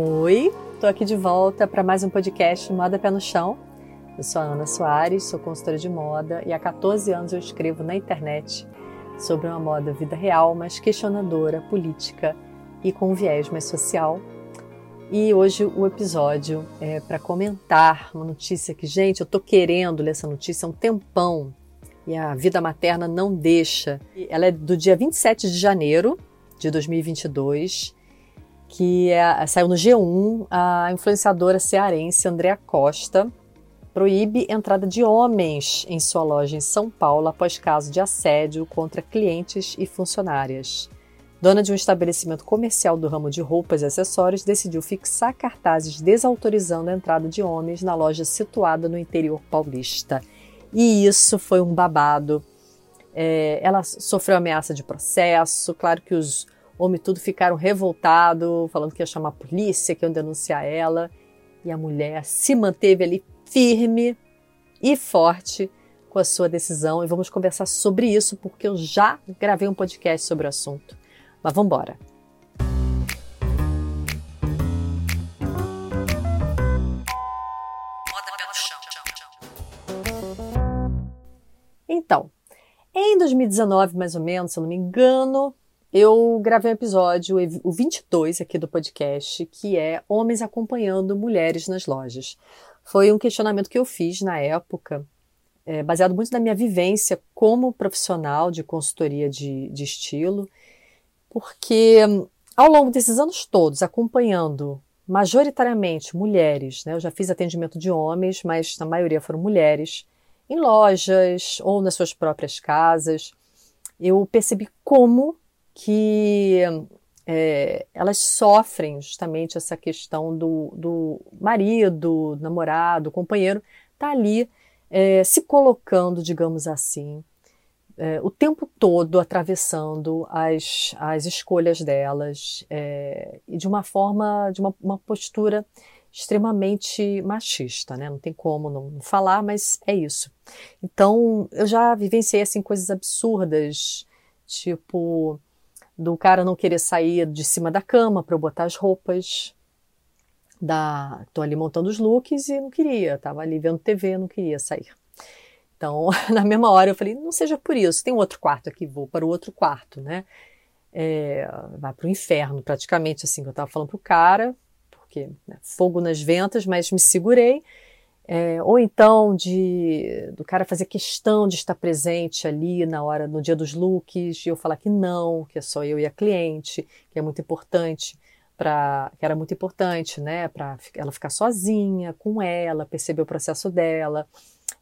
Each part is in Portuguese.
Oi, estou aqui de volta para mais um podcast Moda Pé no Chão. Eu sou a Ana Soares, sou consultora de moda e há 14 anos eu escrevo na internet sobre uma moda vida real, mas questionadora, política e com um viés mais social. E hoje o episódio é para comentar uma notícia que, gente, eu estou querendo ler essa notícia há um tempão e a vida materna não deixa. Ela é do dia 27 de janeiro de 2022 que é, saiu no G1, a influenciadora cearense Andréa Costa proíbe entrada de homens em sua loja em São Paulo após caso de assédio contra clientes e funcionárias. Dona de um estabelecimento comercial do ramo de roupas e acessórios, decidiu fixar cartazes desautorizando a entrada de homens na loja situada no interior paulista. E isso foi um babado. É, ela sofreu ameaça de processo. Claro que os homem tudo ficaram revoltados, falando que ia chamar a polícia, que iam denunciar ela. E a mulher se manteve ali firme e forte com a sua decisão. E vamos conversar sobre isso, porque eu já gravei um podcast sobre o assunto. Mas vamos embora. Então, em 2019, mais ou menos, se eu não me engano, eu gravei um episódio, o 22 aqui do podcast, que é Homens acompanhando mulheres nas lojas. Foi um questionamento que eu fiz na época, é, baseado muito na minha vivência como profissional de consultoria de, de estilo, porque ao longo desses anos todos, acompanhando majoritariamente mulheres, né, eu já fiz atendimento de homens, mas na maioria foram mulheres, em lojas ou nas suas próprias casas, eu percebi como que é, elas sofrem justamente essa questão do, do marido, namorado, companheiro, tá ali é, se colocando, digamos assim, é, o tempo todo atravessando as, as escolhas delas é, e de uma forma, de uma, uma, postura extremamente machista, né? Não tem como não falar, mas é isso. Então, eu já vivenciei assim coisas absurdas, tipo do cara não querer sair de cima da cama para eu botar as roupas. Da, tô ali montando os looks e não queria, tava ali vendo TV, não queria sair. Então, na mesma hora eu falei, não seja por isso, tem um outro quarto aqui, vou para o outro quarto, né? É, vai para o inferno, praticamente assim, que eu estava falando pro cara, porque né, fogo nas ventas, mas me segurei é, ou então de do cara fazer questão de estar presente ali na hora, no dia dos looks, e eu falar que não, que é só eu e a cliente, que é muito importante para que era muito importante, né, para ela ficar sozinha com ela, perceber o processo dela,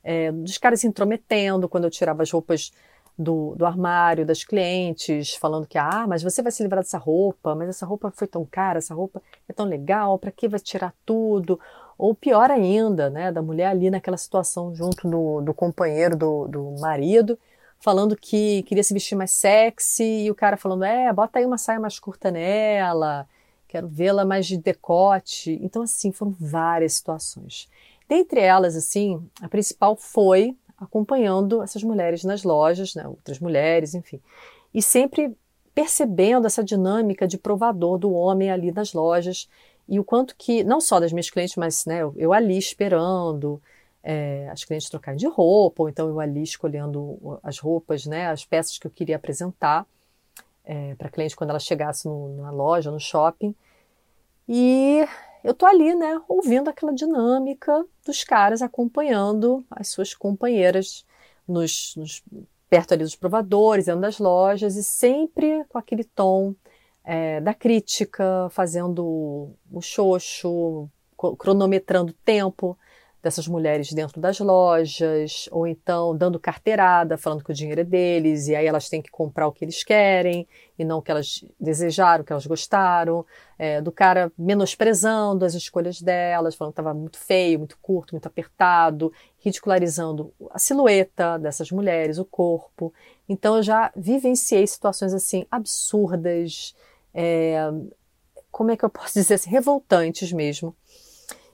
é, dos caras se intrometendo quando eu tirava as roupas do, do armário das clientes, falando que, ah, mas você vai se livrar dessa roupa, mas essa roupa foi tão cara, essa roupa é tão legal, para que vai tirar tudo? Ou pior ainda, né, da mulher ali naquela situação junto do, do companheiro, do, do marido, falando que queria se vestir mais sexy, e o cara falando, é, bota aí uma saia mais curta nela, quero vê-la mais de decote. Então, assim, foram várias situações. Dentre elas, assim, a principal foi acompanhando essas mulheres nas lojas, né, outras mulheres, enfim, e sempre percebendo essa dinâmica de provador do homem ali nas lojas e o quanto que, não só das minhas clientes, mas né, eu, eu ali esperando é, as clientes trocarem de roupa, ou então eu ali escolhendo as roupas, né, as peças que eu queria apresentar é, para a cliente quando ela chegasse no, na loja, no shopping. E eu tô ali, né, ouvindo aquela dinâmica dos caras acompanhando as suas companheiras nos, nos perto ali dos provadores, dentro das lojas, e sempre com aquele tom é, da crítica, fazendo o xoxo, cronometrando o tempo dessas mulheres dentro das lojas, ou então dando carteirada, falando que o dinheiro é deles, e aí elas têm que comprar o que eles querem, e não o que elas desejaram, o que elas gostaram, é, do cara menosprezando as escolhas delas, falando que estava muito feio, muito curto, muito apertado, ridicularizando a silhueta dessas mulheres, o corpo. Então eu já vivenciei situações assim absurdas, é, como é que eu posso dizer assim, revoltantes mesmo.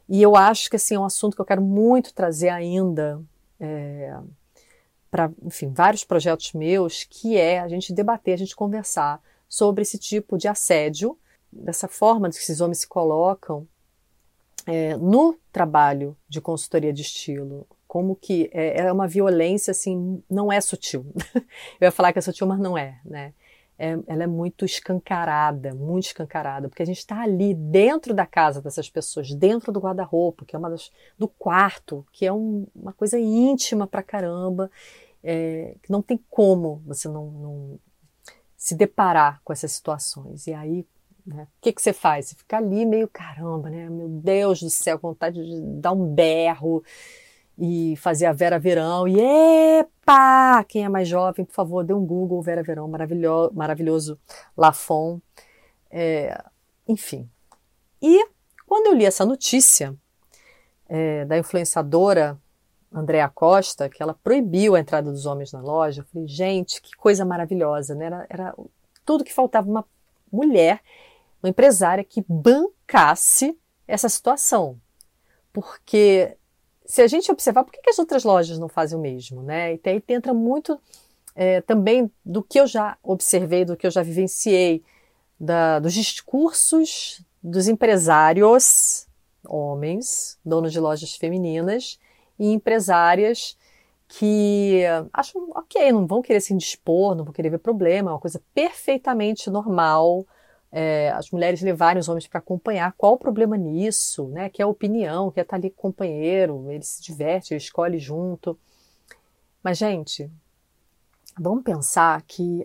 E eu acho que assim, é um assunto que eu quero muito trazer ainda é, para, enfim, vários projetos meus, que é a gente debater, a gente conversar sobre esse tipo de assédio dessa forma que esses homens se colocam é, no trabalho de consultoria de estilo, como que é, é, uma violência assim, não é sutil. Eu ia falar que é sutil, mas não é, né? É, ela é muito escancarada, muito escancarada, porque a gente está ali dentro da casa dessas pessoas, dentro do guarda-roupa, que é uma das, do quarto, que é um, uma coisa íntima pra caramba, é, que não tem como você não, não se deparar com essas situações. E aí né? O que, que você faz? Você fica ali meio caramba, né? Meu Deus do céu, vontade de dar um berro e fazer a Vera Verão. E epa! Quem é mais jovem, por favor, dê um Google Vera Verão, maravilhoso, maravilhoso Lafon. É, enfim. E quando eu li essa notícia é, da influenciadora Andréa Costa, que ela proibiu a entrada dos homens na loja, eu falei, gente, que coisa maravilhosa, né? Era, era tudo que faltava uma mulher uma empresária que bancasse essa situação. Porque se a gente observar, por que, as outras lojas não fazem o mesmo? Né? E aí entra muito é, também do que eu já observei, do que eu já vivenciei, da, dos discursos dos empresários, homens, donos de lojas femininas, e empresárias que acham, ok, não vão querer se indispor, não vão querer ver problema, é uma coisa perfeitamente normal, é, as mulheres levarem os homens para acompanhar. Qual o problema nisso? Né? Que é a opinião, que é estar tá ali com o companheiro, ele se diverte, ele escolhe junto. Mas, gente, vamos pensar que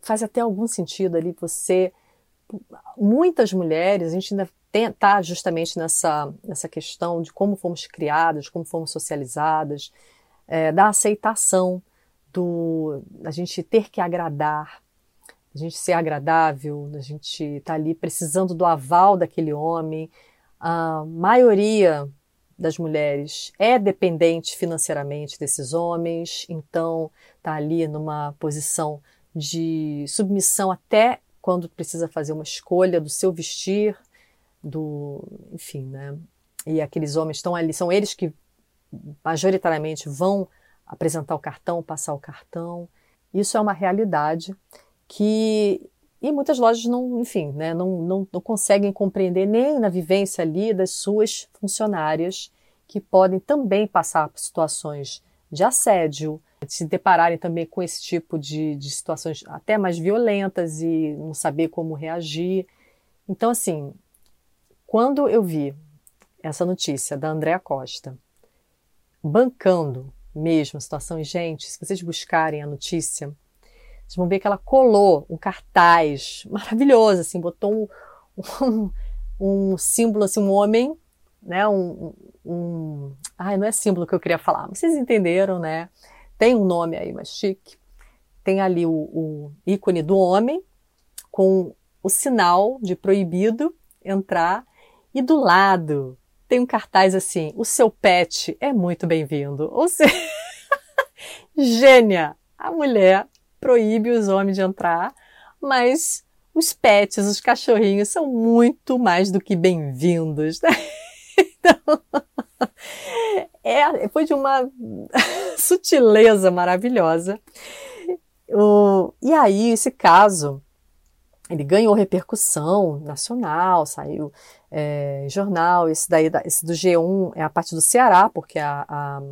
faz até algum sentido ali você. Muitas mulheres, a gente ainda está justamente nessa, nessa questão de como fomos criadas, como fomos socializadas, é, da aceitação, do, da gente ter que agradar, a gente ser agradável, a gente estar tá ali precisando do aval daquele homem. A maioria das mulheres é dependente financeiramente desses homens, então está ali numa posição de submissão até quando precisa fazer uma escolha do seu vestir, do, enfim, né? E aqueles homens estão ali, são eles que majoritariamente vão apresentar o cartão, passar o cartão. Isso é uma realidade que e muitas lojas não, enfim, né, não, não, não conseguem compreender nem na vivência ali das suas funcionárias que podem também passar por situações de assédio, se depararem também com esse tipo de, de situações até mais violentas e não saber como reagir. Então, assim, quando eu vi essa notícia da Andréa Costa bancando mesmo a situação, e gente, se vocês buscarem a notícia, vocês vão ver que ela colou um cartaz maravilhoso, assim, botou um, um, um símbolo, assim, um homem, né, um, um... Ai, não é símbolo que eu queria falar, mas vocês entenderam, né? Tem um nome aí mais chique. Tem ali o, o ícone do homem com o sinal de proibido entrar e do lado tem um cartaz assim: o seu pet é muito bem-vindo. Ou seja, gênia! A mulher proíbe os homens de entrar, mas os pets, os cachorrinhos, são muito mais do que bem-vindos. Né? Então, é, foi de uma sutileza maravilhosa. O, e aí, esse caso, ele ganhou repercussão nacional, saiu é, jornal. Esse, daí, esse do G1 é a parte do Ceará, porque a, a,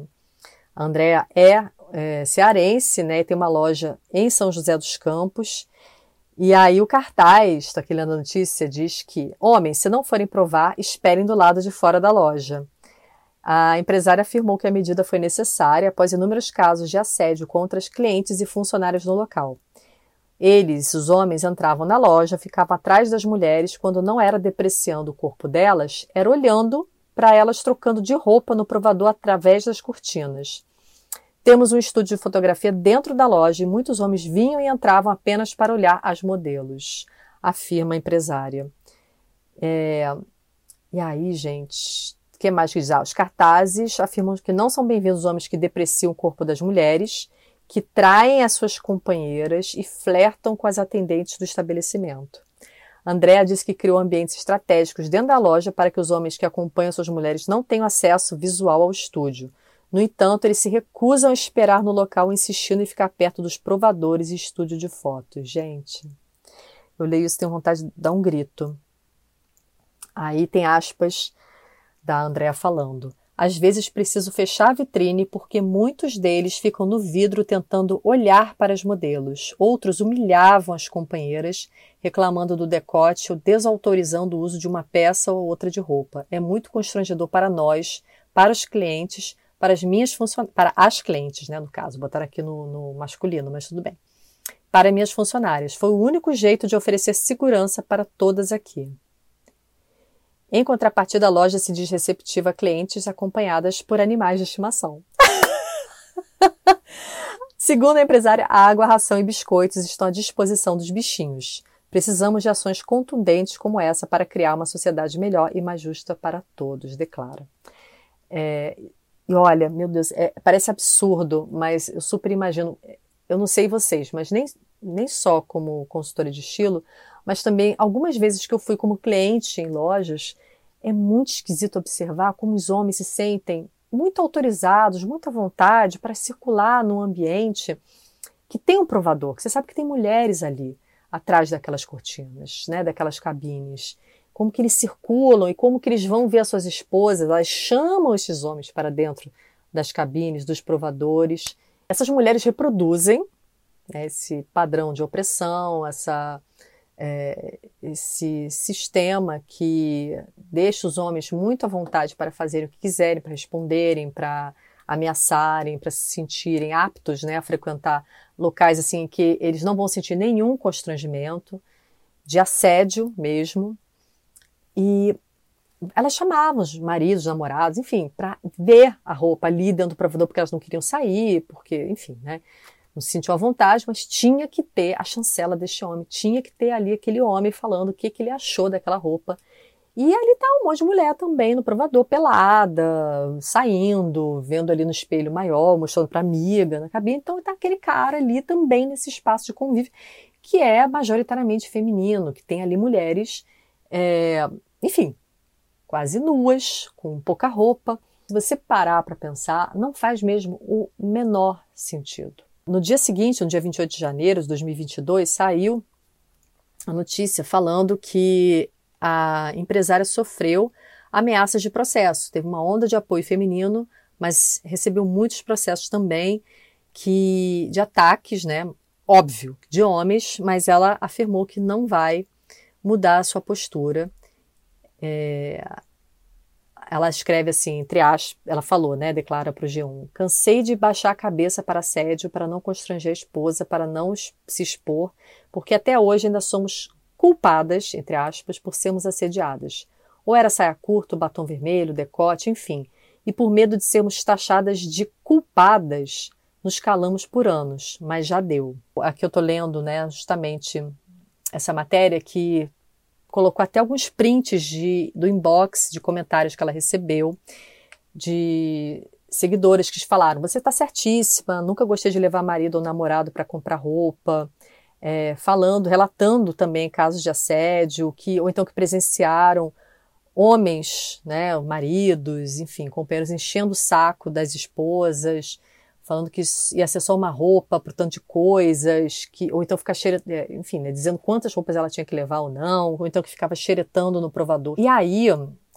a Andrea é é, cearense, né? Tem uma loja em São José dos Campos. E aí o cartaz, aqui lendo a notícia, diz que homens, se não forem provar, esperem do lado de fora da loja. A empresária afirmou que a medida foi necessária após inúmeros casos de assédio contra os clientes e funcionários no local. Eles, os homens, entravam na loja, ficavam atrás das mulheres quando não era depreciando o corpo delas, era olhando para elas trocando de roupa no provador através das cortinas. Temos um estúdio de fotografia dentro da loja e muitos homens vinham e entravam apenas para olhar as modelos, afirma a empresária. É... E aí, gente, o que mais que diz? Ah, os cartazes afirmam que não são bem-vindos homens que depreciam o corpo das mulheres, que traem as suas companheiras e flertam com as atendentes do estabelecimento. Andréa disse que criou ambientes estratégicos dentro da loja para que os homens que acompanham suas mulheres não tenham acesso visual ao estúdio. No entanto, eles se recusam a esperar no local, insistindo em ficar perto dos provadores e estúdio de fotos. Gente, eu leio isso tenho vontade de dar um grito. Aí tem aspas da Andrea falando. Às vezes preciso fechar a vitrine porque muitos deles ficam no vidro tentando olhar para os modelos. Outros humilhavam as companheiras, reclamando do decote ou desautorizando o uso de uma peça ou outra de roupa. É muito constrangedor para nós, para os clientes, para as minhas funcionárias, para as clientes, né, no caso, botaram aqui no, no masculino, mas tudo bem. Para minhas funcionárias. Foi o único jeito de oferecer segurança para todas aqui. Em contrapartida, a loja se diz receptiva a clientes acompanhadas por animais de estimação. Segundo a empresária, a água, a ração e biscoitos estão à disposição dos bichinhos. Precisamos de ações contundentes como essa para criar uma sociedade melhor e mais justa para todos, declara. É, e olha, meu Deus, é, parece absurdo, mas eu super imagino. Eu não sei vocês, mas nem, nem só como consultora de estilo, mas também algumas vezes que eu fui como cliente em lojas, é muito esquisito observar como os homens se sentem muito autorizados, muita vontade para circular num ambiente que tem um provador, que você sabe que tem mulheres ali atrás daquelas cortinas, né, daquelas cabines. Como que eles circulam e como que eles vão ver as suas esposas, elas chamam esses homens para dentro das cabines, dos provadores. Essas mulheres reproduzem né, esse padrão de opressão, essa é, esse sistema que deixa os homens muito à vontade para fazerem o que quiserem, para responderem, para ameaçarem, para se sentirem aptos né, a frequentar locais assim que eles não vão sentir nenhum constrangimento, de assédio mesmo. E elas chamavam os maridos, os namorados, enfim, para ver a roupa ali dentro do provador, porque elas não queriam sair, porque, enfim, né? não se sentiu à vontade, mas tinha que ter a chancela deste homem, tinha que ter ali aquele homem falando o que, que ele achou daquela roupa. E ali tá um monte de mulher também no provador, pelada, saindo, vendo ali no espelho maior, mostrando para amiga na cabine. Então tá aquele cara ali também nesse espaço de convívio, que é majoritariamente feminino, que tem ali mulheres, é, enfim, quase nuas, com pouca roupa. Se você parar para pensar, não faz mesmo o menor sentido. No dia seguinte, no dia 28 de janeiro de 2022, saiu a notícia falando que a empresária sofreu ameaças de processo. Teve uma onda de apoio feminino, mas recebeu muitos processos também que de ataques, né? Óbvio, de homens, mas ela afirmou que não vai mudar a sua postura. É, ela escreve assim, entre aspas, ela falou, né, declara para o G1, cansei de baixar a cabeça para assédio, para não constranger a esposa, para não se expor, porque até hoje ainda somos culpadas, entre aspas, por sermos assediadas. Ou era saia curta, batom vermelho, decote, enfim. E por medo de sermos taxadas de culpadas, nos calamos por anos, mas já deu. Aqui eu estou lendo, né, justamente essa matéria que colocou até alguns prints de, do inbox de comentários que ela recebeu de seguidores que falaram: Você está certíssima, nunca gostei de levar marido ou namorado para comprar roupa. É, falando, relatando também casos de assédio, que, ou então que presenciaram homens, né, maridos, enfim, companheiros enchendo o saco das esposas, falando que ia ser só uma roupa por tanto de coisas, que, ou então ficar cheira, é, enfim, né, dizendo quantas roupas ela tinha que levar ou não, ou então que ficava xeretando no provador. E aí,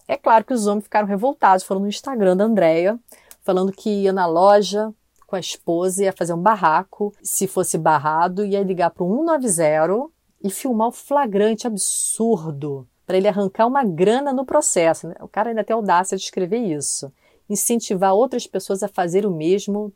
é claro que os homens ficaram revoltados, foram no Instagram da Andrea, falando que ia na loja com a esposa, ia fazer um barraco, se fosse barrado, ia ligar para o 190 e filmar o flagrante absurdo para ele arrancar uma grana no processo. Né? O cara ainda tem audácia de escrever isso. Incentivar outras pessoas a fazer o mesmo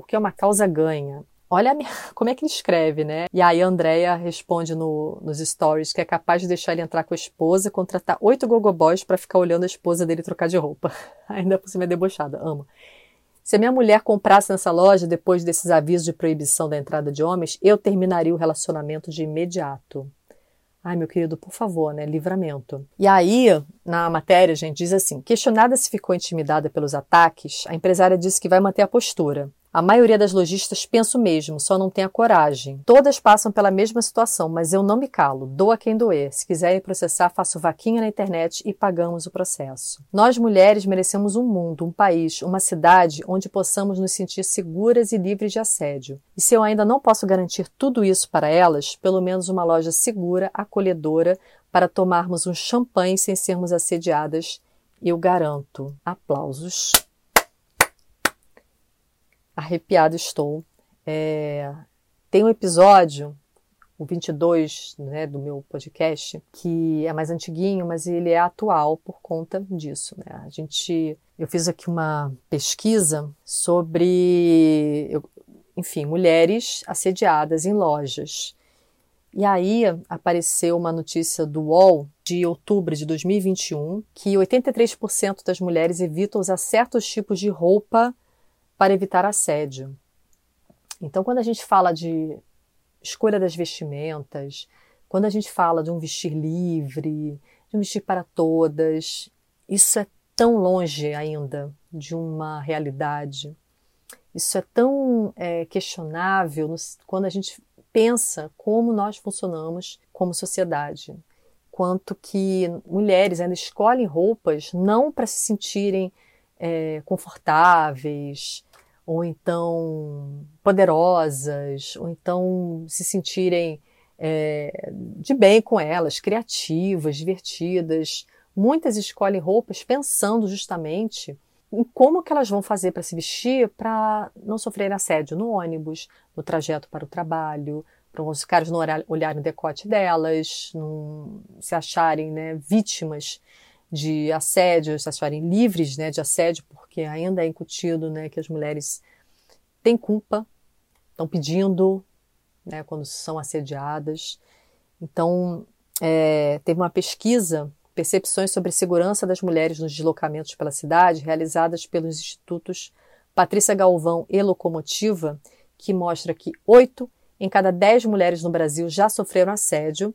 porque é uma causa ganha. Olha minha, como é que ele escreve, né? E aí a Andrea responde no, nos stories que é capaz de deixar ele entrar com a esposa, contratar oito gogoboys para ficar olhando a esposa dele trocar de roupa. Ainda por cima é debochada, amo. Se a minha mulher comprasse nessa loja depois desses avisos de proibição da entrada de homens, eu terminaria o relacionamento de imediato. Ai, meu querido, por favor, né? Livramento. E aí, na matéria, a gente diz assim: questionada se ficou intimidada pelos ataques, a empresária disse que vai manter a postura A maioria das lojistas pensa o mesmo, só não tem a coragem. Todas passam pela mesma situação, mas eu não me calo. Doa quem doer. Se quiserem processar, faço vaquinha na internet e pagamos o processo. Nós mulheres merecemos um mundo, um país, uma cidade onde possamos nos sentir seguras e livres de assédio. E se eu ainda não posso garantir tudo isso para elas, pelo menos uma loja segura, acolhedora, para tomarmos um champanhe sem sermos assediadas, eu garanto. Aplausos arrepiado estou. É, tem um episódio, o 22, né, do meu podcast, que é mais antiguinho, mas ele é atual por conta disso. Né? A gente, eu fiz aqui uma pesquisa sobre, enfim, mulheres assediadas em lojas. E aí apareceu uma notícia do UOL de outubro de 2021 que 83% das mulheres evitam usar certos tipos de roupa para evitar assédio. Então, quando a gente fala de escolha das vestimentas, quando a gente fala de um vestir livre, de um vestir para todas, isso é tão longe ainda de uma realidade. Isso é tão é, questionável quando a gente pensa como nós funcionamos como sociedade. Quanto que mulheres ainda escolhem roupas não para se sentirem é, confortáveis, ou então poderosas, ou então se sentirem é, de bem com elas, criativas, divertidas. Muitas escolhem roupas pensando justamente em como que elas vão fazer para se vestir para não sofrer assédio no ônibus, no trajeto para o trabalho, para os caras não olharem o decote delas, não se acharem né, vítimas de assédio, se acharem livres né, de assédio, porque ainda é incutido né, que as mulheres têm culpa, estão pedindo né, quando são assediadas. Então, é, teve uma pesquisa, Percepções sobre Segurança das Mulheres nos Deslocamentos pela Cidade, realizadas pelos institutos Patrícia Galvão e Locomotiva, que mostra que oito em cada dez mulheres no Brasil já sofreram assédio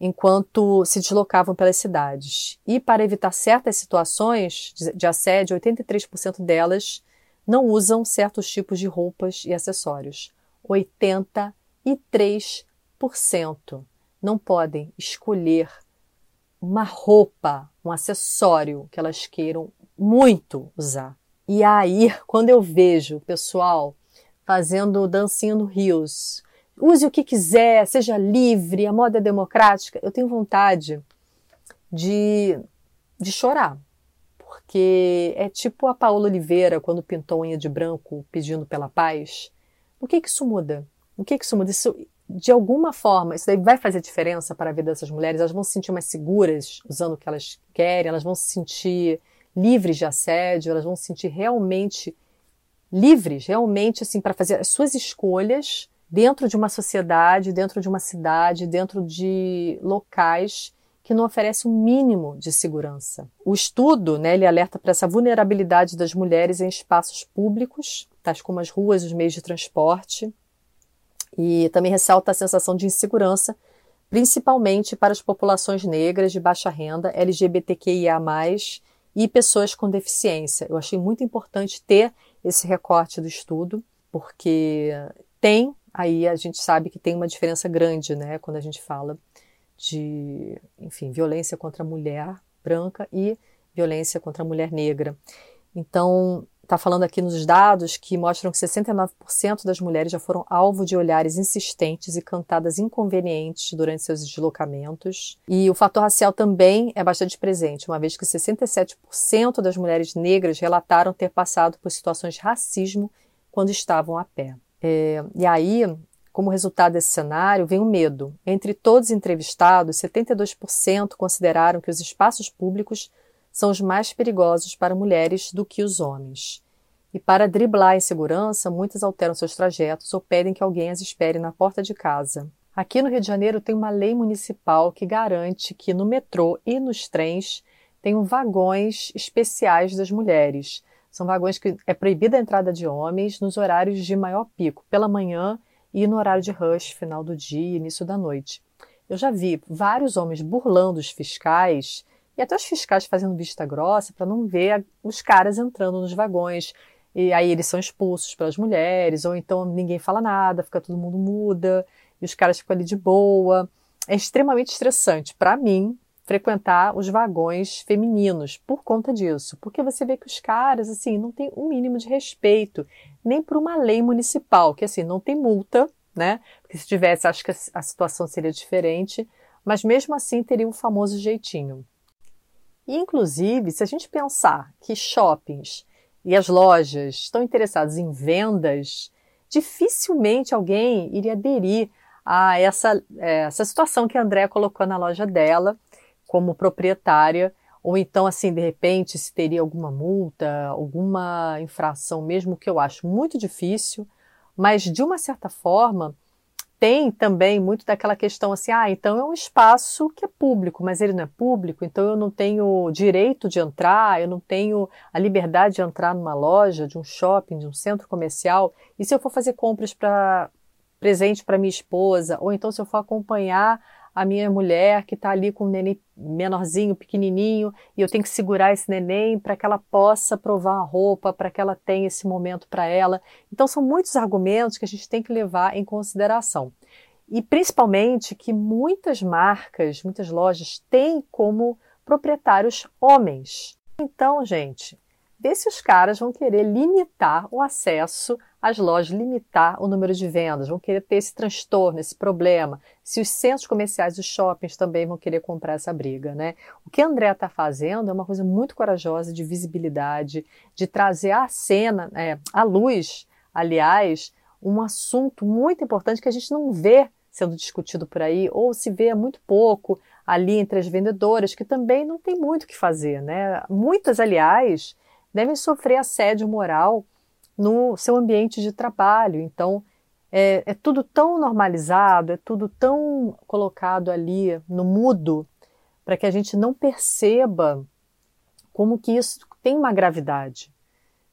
enquanto se deslocavam pelas cidades. E para evitar certas situações de assédio, 83% delas não usam certos tipos de roupas e acessórios. 83% não podem escolher uma roupa, um acessório que elas queiram muito usar. E aí, quando eu vejo o pessoal fazendo dancinha no Rios, use o que quiser, seja livre, a moda é democrática. Eu tenho vontade de, de chorar, porque é tipo a Paola Oliveira quando pintou unha de branco pedindo pela paz. O que que isso muda? O que que isso muda? Isso, de alguma forma, isso daí vai fazer diferença para a vida dessas mulheres? Elas vão se sentir mais seguras usando o que elas querem, elas vão se sentir livres de assédio, elas vão se sentir realmente livres, realmente assim, para fazer as suas escolhas dentro de uma sociedade, dentro de uma cidade, dentro de locais que não oferecem um mínimo de segurança. O estudo, né, ele alerta para essa vulnerabilidade das mulheres em espaços públicos, tais como as ruas, os meios de transporte, e também ressalta a sensação de insegurança, principalmente para as populações negras de baixa renda, LGBTQIA+, e pessoas com deficiência. Eu achei muito importante ter esse recorte do estudo, porque tem aí a gente sabe que tem uma diferença grande, né, quando a gente fala de, enfim, violência contra a mulher branca e violência contra a mulher negra. Então, está falando aqui nos dados que mostram que 69% das mulheres já foram alvo de olhares insistentes e cantadas inconvenientes durante seus deslocamentos. E o fator racial também é bastante presente, uma vez que 67% das mulheres negras relataram ter passado por situações de racismo quando estavam a pé. É, e aí, como resultado desse cenário, vem o medo. Entre todos os entrevistados, 72% consideraram que os espaços públicos são os mais perigosos para mulheres do que os homens. E para driblar a insegurança, muitas alteram seus trajetos ou pedem que alguém as espere na porta de casa. Aqui no Rio de Janeiro tem uma lei municipal que garante que no metrô e nos trens tenham vagões especiais das mulheres. São vagões que é proibida a entrada de homens nos horários de maior pico, pela manhã e no horário de rush, final do dia início da noite. Eu já vi vários homens burlando os fiscais e até os fiscais fazendo vista grossa para não ver os caras entrando nos vagões. e aí eles são expulsos pelas mulheres, ou então ninguém fala nada, fica todo mundo muda, e os caras ficam ali de boa. É extremamente estressante para mim frequentar os vagões femininos por conta disso, porque você vê que os caras assim não têm um mínimo de respeito nem por uma lei municipal, que assim não tem multa, né? Porque se tivesse, acho que a situação seria diferente, mas mesmo assim teria um famoso jeitinho. E, inclusive, se a gente pensar que shoppings e as lojas estão interessados em vendas, dificilmente alguém iria aderir a essa, é, essa situação que a Andrea colocou na loja dela como proprietária, ou então, assim, de repente, se teria alguma multa, alguma infração, mesmo que eu acho muito difícil, mas de uma certa forma tem também muito daquela questão assim, ah, então é um espaço que é público, mas ele não é público, então eu não tenho direito de entrar, eu não tenho a liberdade de entrar numa loja, de um shopping, de um centro comercial. E se eu for fazer compras para presente para minha esposa, ou então se eu for acompanhar a minha mulher que está ali com um neném menorzinho, pequenininho, e eu tenho que segurar esse neném para que ela possa provar a roupa, para que ela tenha esse momento para ela. Então são muitos argumentos que a gente tem que levar em consideração. E principalmente que muitas marcas, muitas lojas têm como proprietários homens. Então, gente, vê se os caras vão querer limitar o acesso às lojas, limitar o número de vendas, vão querer ter esse transtorno, esse problema. Se os centros comerciais, os shoppings também vão querer comprar essa briga, né? O que a Andrea está fazendo é uma coisa muito corajosa de visibilidade, de trazer à cena, é, à luz, aliás, um assunto muito importante que a gente não vê sendo discutido por aí, ou se vê muito pouco ali entre as vendedoras, que também não tem muito o que fazer, né? Muitas, aliás, devem sofrer assédio moral no seu ambiente de trabalho. Então, é, é, tudo tão normalizado, é tudo tão colocado ali no mudo, para que a gente não perceba como que isso tem uma gravidade,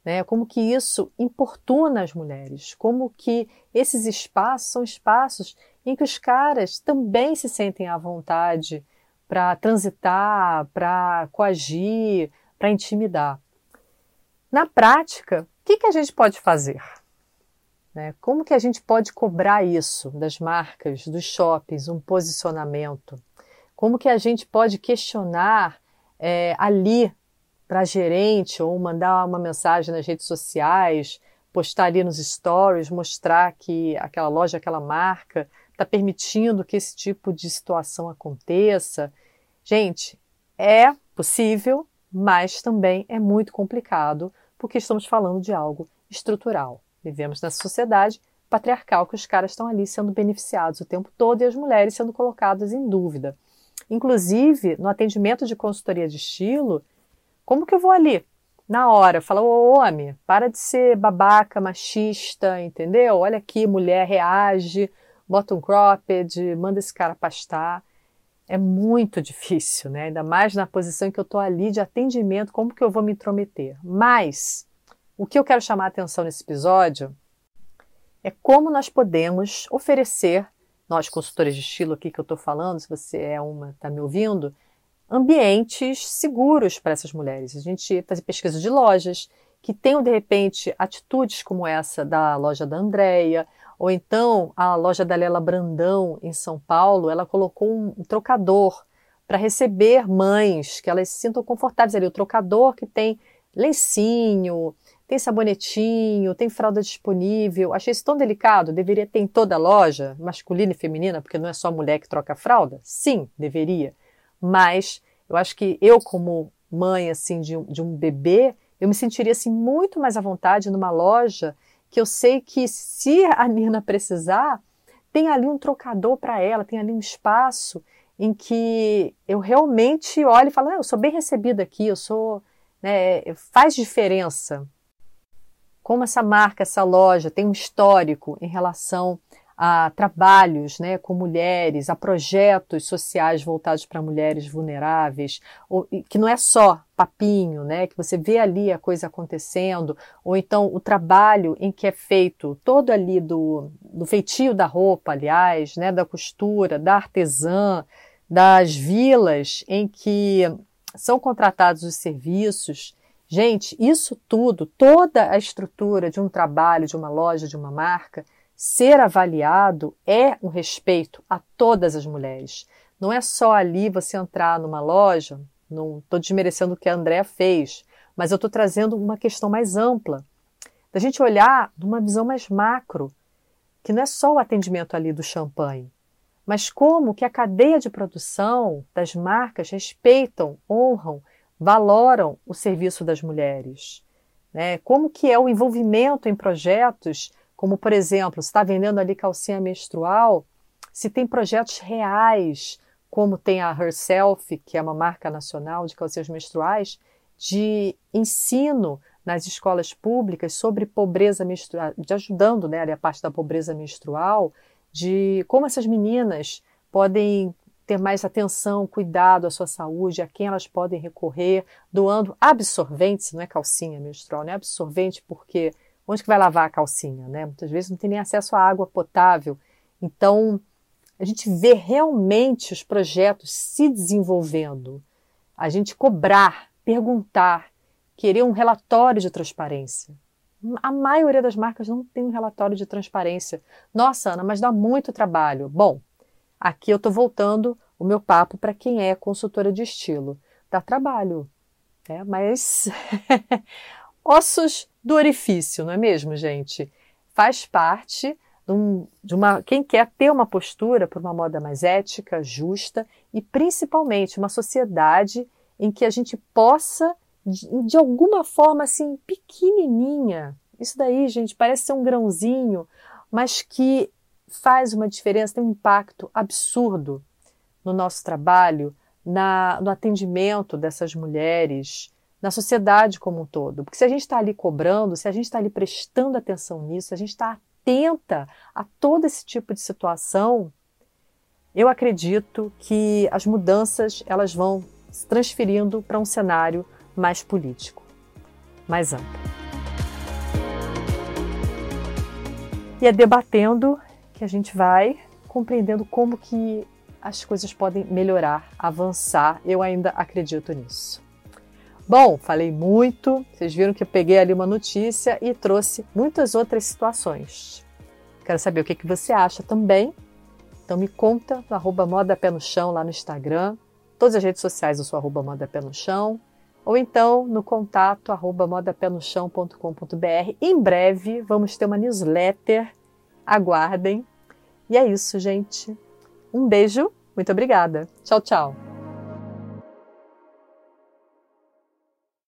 né? como que isso importuna as mulheres, como que esses espaços são espaços em que os caras também se sentem à vontade para transitar, para coagir, para intimidar. Na prática, que, que a gente pode fazer? Né? Como que a gente pode cobrar isso das marcas, dos shoppings, um posicionamento? Como que a gente pode questionar é, ali para gerente ou mandar uma mensagem nas redes sociais, postar ali nos stories, mostrar que aquela loja, aquela marca está permitindo que esse tipo de situação aconteça? Gente, é possível, mas também é muito complicado porque estamos falando de algo estrutural. Vivemos nessa sociedade patriarcal que os caras estão ali sendo beneficiados o tempo todo e as mulheres sendo colocadas em dúvida. Inclusive, no atendimento de consultoria de estilo, como que eu vou ali? Na hora, fala, ô homem, para de ser babaca, machista, entendeu? Olha aqui, mulher reage, bota um cropped, manda esse cara pastar é muito difícil, né? Ainda mais na posição que eu estou ali de atendimento, como que eu vou me intrometer? Mas o que eu quero chamar a atenção nesse episódio é como nós podemos oferecer, nós consultores de estilo aqui que eu estou falando, se você é uma, está me ouvindo, ambientes seguros para essas mulheres. A gente fazer pesquisa de lojas que tenham de repente atitudes como essa da loja da Andrea, ou então a loja da Lela Brandão, em São Paulo, ela colocou um trocador para receber mães, que elas se sintam confortáveis ali. O trocador que tem lencinho, tem sabonetinho, tem fralda disponível. Achei isso tão delicado. Deveria ter em toda a loja, masculina e feminina, porque não é só mulher que troca fralda? Sim, deveria. Mas eu acho que eu, como mãe assim de um, de um bebê, eu me sentiria assim muito mais à vontade numa loja que eu sei que se a Nina precisar, tem ali um trocador para ela, tem ali um espaço em que eu realmente olho e falo, ah, eu sou bem recebida aqui, eu sou, né, faz diferença. Como essa marca, essa loja tem um histórico em relação a trabalhos né, com mulheres, a projetos sociais voltados para mulheres vulneráveis, ou, que não é só papinho, né, que você vê ali a coisa acontecendo, ou então o trabalho em que é feito todo ali do, do feitio da roupa, aliás, né, da costura, da artesã, das vilas em que são contratados os serviços. Gente, isso tudo, toda a estrutura de um trabalho, de uma loja, de uma marca, ser avaliado é um respeito a todas as mulheres. Não é só ali você entrar numa loja, não estou desmerecendo o que a Andrea fez, mas eu estou trazendo uma questão mais ampla, da gente olhar numa visão mais macro, que não é só o atendimento ali do champanhe, mas como que a cadeia de produção das marcas respeitam, honram, valoram o serviço das mulheres. Né? Como que é o envolvimento em projetos, como por exemplo, está vendendo ali calcinha menstrual, se tem projetos reais, como tem a Herself, que é uma marca nacional de calcinhas menstruais, de ensino nas escolas públicas sobre pobreza menstrual, de ajudando né, a parte da pobreza menstrual, de como essas meninas podem ter mais atenção, cuidado à sua saúde, a quem elas podem recorrer, doando absorventes, não é calcinha menstrual, não é absorvente porque onde que vai lavar a calcinha, né? Muitas vezes não tem nem acesso à água potável. Então, a gente vê realmente os projetos se desenvolvendo. A gente cobrar, perguntar, querer um relatório de transparência. A maioria das marcas não tem um relatório de transparência. Nossa, Ana, mas dá muito trabalho. Bom, aqui eu estou voltando o meu papo para quem é consultora de estilo. Dá trabalho, né? mas ossos do orifício, não é mesmo, gente? Faz parte de uma. Quem quer ter uma postura por uma moda mais ética, justa e principalmente uma sociedade em que a gente possa de, de alguma forma assim pequenininha. Isso daí, gente, parece ser um grãozinho, mas que faz uma diferença, tem um impacto absurdo no nosso trabalho, na, no atendimento dessas mulheres, na sociedade como um todo. Porque se a gente está ali cobrando, se a gente está ali prestando atenção nisso, se a gente está atenta a todo esse tipo de situação, eu acredito que as mudanças elas vão se transferindo para um cenário mais político, mais amplo. E é debatendo que a gente vai compreendendo como que as coisas podem melhorar, avançar. Eu ainda acredito nisso. Bom, falei muito. Vocês viram que eu peguei ali uma notícia e trouxe muitas outras situações. Quero saber o que, que você acha também. Então me conta no arroba Moda Pé no Chão lá no Instagram. Todas as redes sociais eu sou arroba Moda Pé no Chão ou então no contato arroba. Em breve vamos ter uma newsletter, aguardem. E é isso, gente. Um beijo, muito obrigada. Tchau, tchau.